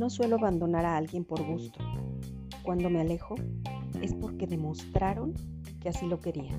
No suelo abandonar a alguien por gusto. Cuando me alejo es porque demostraron que así lo quería.